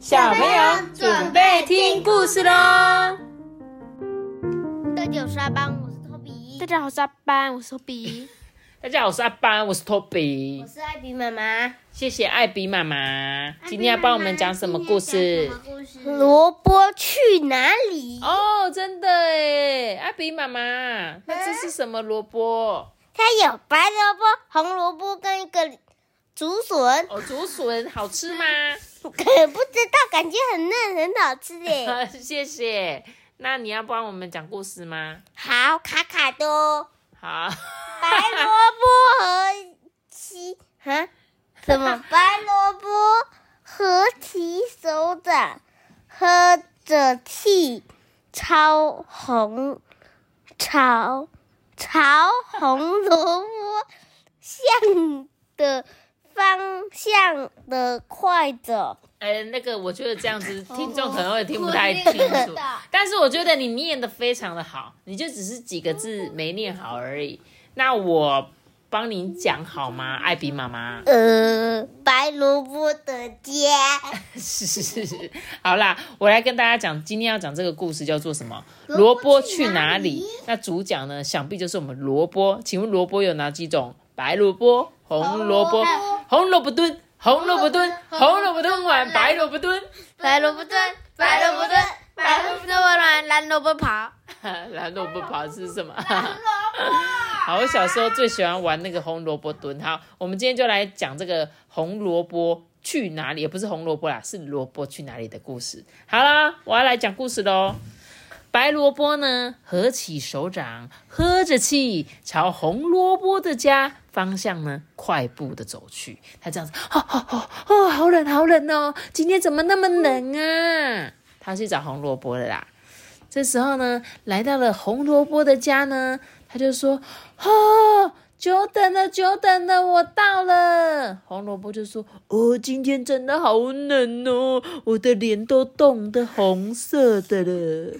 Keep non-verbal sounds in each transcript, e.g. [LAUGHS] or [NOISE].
小朋友准备听故事喽！大家好，我是阿邦，我是托比。大家好，我是阿班，我是托比。[LAUGHS] 大家好，我是阿班，我是托比我。是艾比妈妈。谢谢艾比妈妈，今天要帮我们讲什么故事？萝卜去哪里？哦，真的诶，艾比妈妈，那这是什么萝卜？它有白萝卜、红萝卜跟一个竹笋。哦，竹笋好吃吗？可不知道，感觉很嫩，很好吃 [LAUGHS] 耶。谢谢。那你要帮我们讲故事吗？好，卡卡多，好，白萝卜和起哈什么？白萝卜和其手掌，喝着气，超红朝朝红萝卜像的方向的快走。哎，那个，我觉得这样子听众可能会听不太清楚，但是我觉得你念的非常的好，你就只是几个字没念好而已。那我帮你讲好吗，艾比妈妈？呃，白萝卜的家，[LAUGHS] 是是是是，好啦，我来跟大家讲，今天要讲这个故事叫做什么？萝卜去哪里？那主角呢，想必就是我们萝卜。请问萝卜有哪几种？白萝卜、红萝卜、红萝卜蹲、红萝卜蹲、红萝卜蹲碗、白萝卜蹲。白萝卜蹲，白萝卜蹲，白萝卜炖完蓝萝卜跑。蓝萝卜跑 [LAUGHS] 是什么？好，我小时候最喜欢玩那个红萝卜蹲。好，我们今天就来讲这个红萝卜去哪里，也不是红萝卜啦，是萝卜去哪里的故事。好啦，我要来讲故事喽。白萝卜呢，合起手掌，喝着气，朝红萝卜的家方向呢，快步的走去。他这样子，哦哦哦，好冷好冷哦，今天怎么那么冷啊？他去找红萝卜了啦。这时候呢，来到了红萝卜的家呢，他就说：“哦，久等了，久等了，我到了。”红萝卜就说：“哦，今天真的好冷哦，我的脸都冻得红色的了。”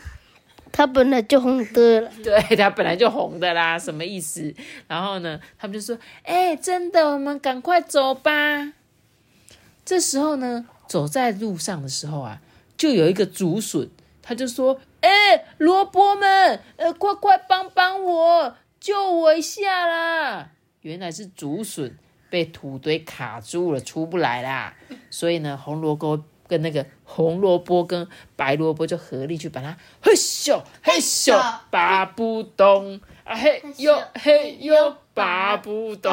它本来就红的了。[LAUGHS] 对，它本来就红的啦，什么意思？然后呢，他们就说：“哎、真的，我们赶快走吧。”这时候呢，走在路上的时候啊，就有一个竹笋，他就说：“哎、萝卜们，呃，快快帮帮我，救我一下啦！”原来是竹笋被土堆卡住了，出不来啦。所以呢，红萝卜跟那个红萝卜跟白萝卜就合力去把它嘿咻嘿咻拔不动啊嘿呦嘿呦拔不动。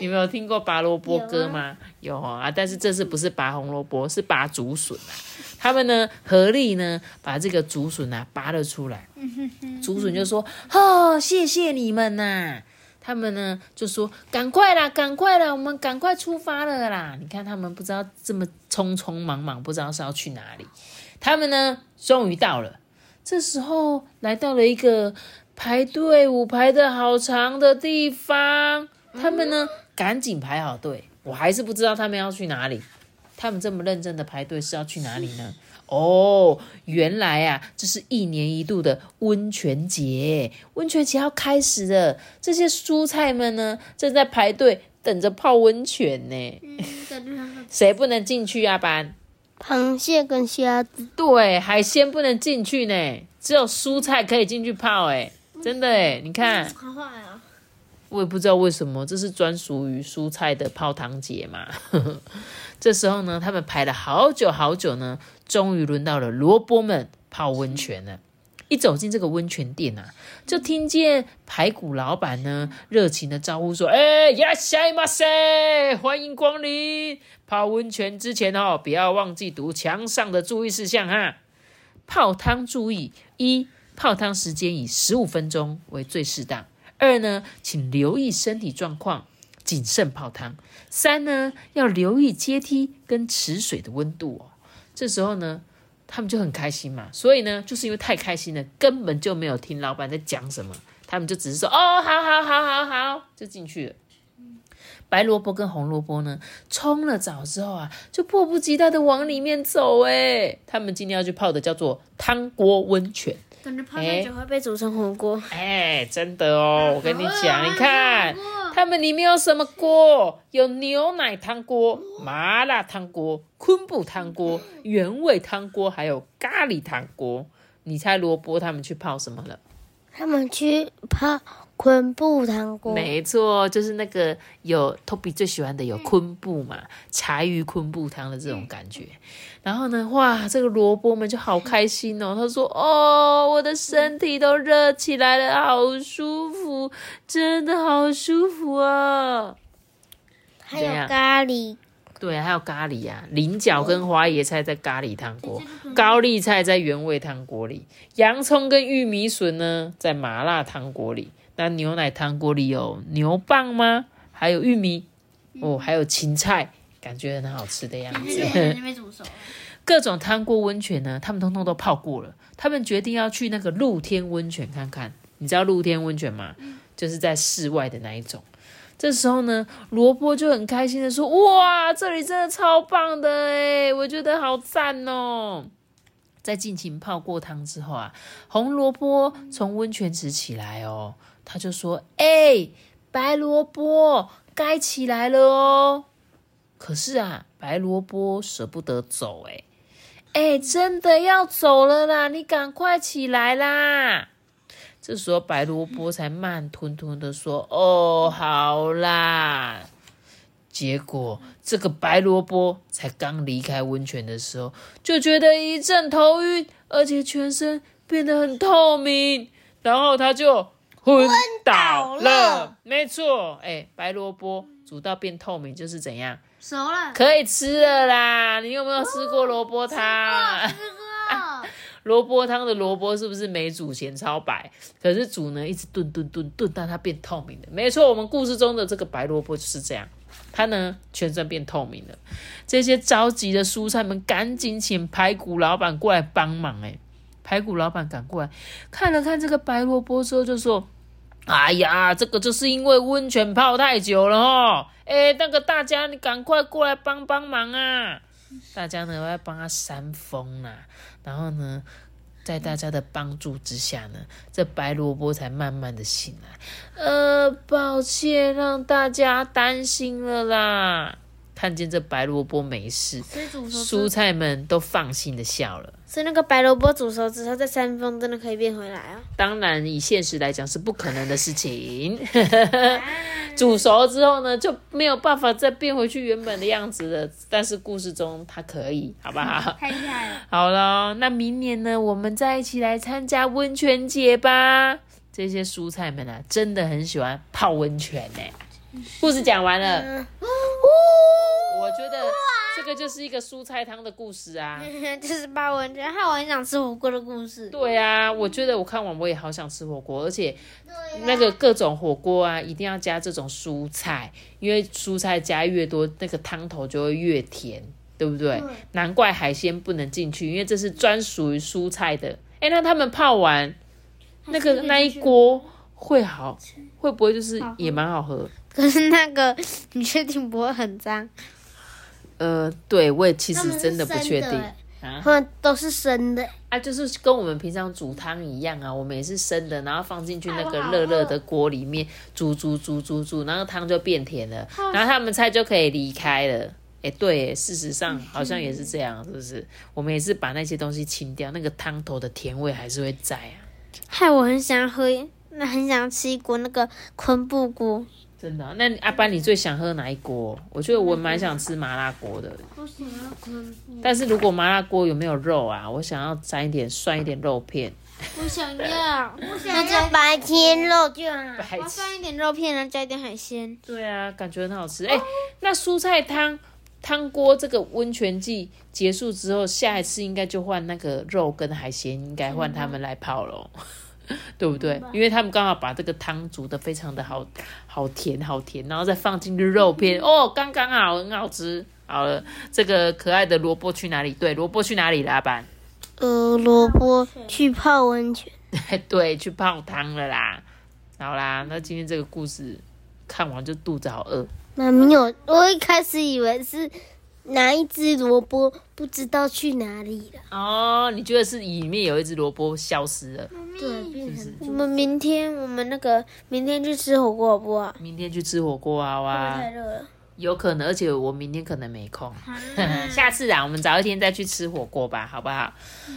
你们有听过拔萝卜歌吗？有啊，但是这次不是拔红萝卜，是拔竹笋啊。他们呢合力呢把这个竹笋啊拔了出来。竹笋就说：“哦，谢谢你们呐、他们呢就说：“赶快啦，赶快啦，我们赶快出发了啦！”你看他们不知道这么匆匆忙忙，不知道是要去哪里。他们呢终于到了，这时候来到了一个排队伍排的好长的地方。他们呢赶紧排好队，我还是不知道他们要去哪里。他们这么认真的排队是要去哪里呢？哦，原来啊，这是一年一度的温泉节，温泉节要开始了。这些蔬菜们呢，正在排队等着泡温泉呢。谁不能进去啊？班？螃蟹跟虾子，对，海鲜不能进去呢，只有蔬菜可以进去泡。哎，真的哎，你看，好坏啊！我也不知道为什么，这是专属于蔬菜的泡汤节嘛。[LAUGHS] 这时候呢，他们排了好久好久呢，终于轮到了萝卜们泡温泉了。一走进这个温泉店啊，就听见排骨老板呢热情的招呼说：“哎，呀西马塞，欢迎光临！泡温泉之前哦，不要忘记读墙上的注意事项哈。泡汤注意：一、泡汤时间以十五分钟为最适当；二呢，请留意身体状况，谨慎泡汤；三呢，要留意阶梯跟池水的温度哦。这时候呢，他们就很开心嘛，所以呢，就是因为太开心了，根本就没有听老板在讲什么，他们就只是说哦，好好好好好，就进去了。白萝卜跟红萝卜呢，冲了澡之后啊，就迫不及待的往里面走。哎，他们今天要去泡的叫做汤锅温泉。感觉泡太久会被煮成火锅。哎，真的哦，我跟你讲，你看他们里面有什么锅？有牛奶汤锅、麻辣汤锅、昆布汤锅、原味汤锅，还有咖喱汤锅。你猜萝卜他们去泡什么了？他们去泡昆布汤锅，没错，就是那个有 Toby 最喜欢的有昆布嘛，柴鱼昆布汤的这种感觉。然后呢，哇，这个萝卜们就好开心哦。他说：“哦，我的身体都热起来了，好舒服，真的好舒服啊！”还有咖喱，对，还有咖喱呀、菱角跟花椰菜在咖喱汤锅，高丽菜在原味汤锅里，洋葱跟玉米笋呢在麻辣汤锅里。那牛奶汤锅里有牛蒡吗？还有玉米哦，还有芹菜，感觉很好吃的样子。[LAUGHS] 各种汤锅温泉呢，他们通通都泡过了。他们决定要去那个露天温泉看看。你知道露天温泉吗？就是在室外的那一种。这时候呢，萝卜就很开心的说：“哇，这里真的超棒的诶，我觉得好赞哦！”在尽情泡过汤之后啊，红萝卜从温泉池起来哦，他就说：“哎、白萝卜该起来了哦。”可是啊，白萝卜舍不得走诶。哎，真的要走了啦！你赶快起来啦！这时候白萝卜才慢吞吞的说：“哦，好啦。”结果这个白萝卜才刚离开温泉的时候，就觉得一阵头晕，而且全身变得很透明，然后他就昏倒了。没错，哎，白萝卜煮到变透明就是怎样？熟了。可以吃了啦！你有没有吃过萝卜汤？这个萝卜汤的萝卜是不是没煮前超白？可是煮呢，一直炖炖炖炖到它变透明的。没错，我们故事中的这个白萝卜就是这样，它呢全身变透明了。这些着急的蔬菜们赶紧请排骨老板过来帮忙。哎，排骨老板赶过来看了看这个白萝卜之后，就说：“哎呀，这个就是因为温泉泡太久了哦。哎，那个大家你赶快过来帮帮忙啊！”大家呢要帮他扇风啦、然后呢，在大家的帮助之下呢，这白萝卜才慢慢的醒来。呃，抱歉让大家担心了啦。看见这白萝卜没事，蔬菜们都放心的笑了。所以那个白萝卜煮熟之后再扇风，真的可以变回来啊！当然，以现实来讲是不可能的事情。[LAUGHS] 煮熟之后呢，就没有办法再变回去原本的样子了。但是故事中它可以，好不好？太厉害了！好了，那明年呢，我们再一起来参加温泉节吧。这些蔬菜们啊，真的很喜欢泡温泉呢。故事讲完了，个就是一个蔬菜汤的故事啊。[LAUGHS] 就是把我觉得害我很想吃火锅的故事。对啊，我觉得我看完我也好想吃火锅，而且那个各种火锅啊，一定要加这种蔬菜，因为蔬菜加越多，那个汤头就会越甜，对不对？难怪海鲜不能进去，因为这是专属于蔬菜的。哎，那他们泡完那个那一锅会好，会不会就是也蛮好喝？可是那个，你确定不会很脏？呃，对我也其实真的不确定啊。他们都是生的，啊，就是跟我们平常煮汤一样啊，我们也是生的，然后放进去那个热热的锅里面煮煮煮煮煮，然后汤就变甜了，然后他们菜就可以离开了。哎，对耶，事实上好像也是这样，是不是？我们也是把那些东西清掉，那个汤头的甜味还是会在啊。害我很想喝，那很想吃一锅那个昆布锅。真的啊、那阿班，你最想喝哪一锅？我觉得我蛮想吃麻辣锅的，我想要但是如果麻辣锅有没有肉啊？我想要沾一点涮一点肉片。我想要，我想那就白天肉就好。白痴我放一点肉片，然后加一点海鲜。对啊，感觉很好吃。哎、那蔬菜汤汤锅这个温泉季结束之后，下一次应该就换那个肉跟海鲜，应该换他们来泡喽。[LAUGHS] 对不对？因为他们刚好把这个汤煮的非常的好，好甜，好甜，然后再放进去肉片，哦，刚刚好，很好吃。好了，这个可爱的萝卜去哪里？对，萝卜去哪里了？阿班？呃，萝卜去泡温泉，[LAUGHS] 对，去泡汤了啦。好啦，那今天这个故事看完就肚子好饿。妈咪有，我一开始以为是哪一只萝卜不知道去哪里了。哦，你觉得是里面有一只萝卜消失了？对，变成我们明天我们那个明天去吃火锅好不好？明天去吃火锅啊哇！太热了。有可能，而且我明天可能没空，[LAUGHS] 下次啊，我们早一天再去吃火锅吧，好不好？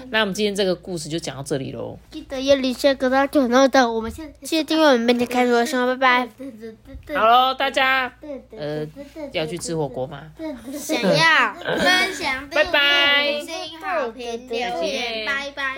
那我们今天这个故事就讲到这里喽。记得要离下个到九闹的，我们现在记得订阅我们明天开始的生活，拜拜。好喽，大家呃要去吃火锅吗？想要分享，[LAUGHS] 拜拜五星好评留言，拜拜。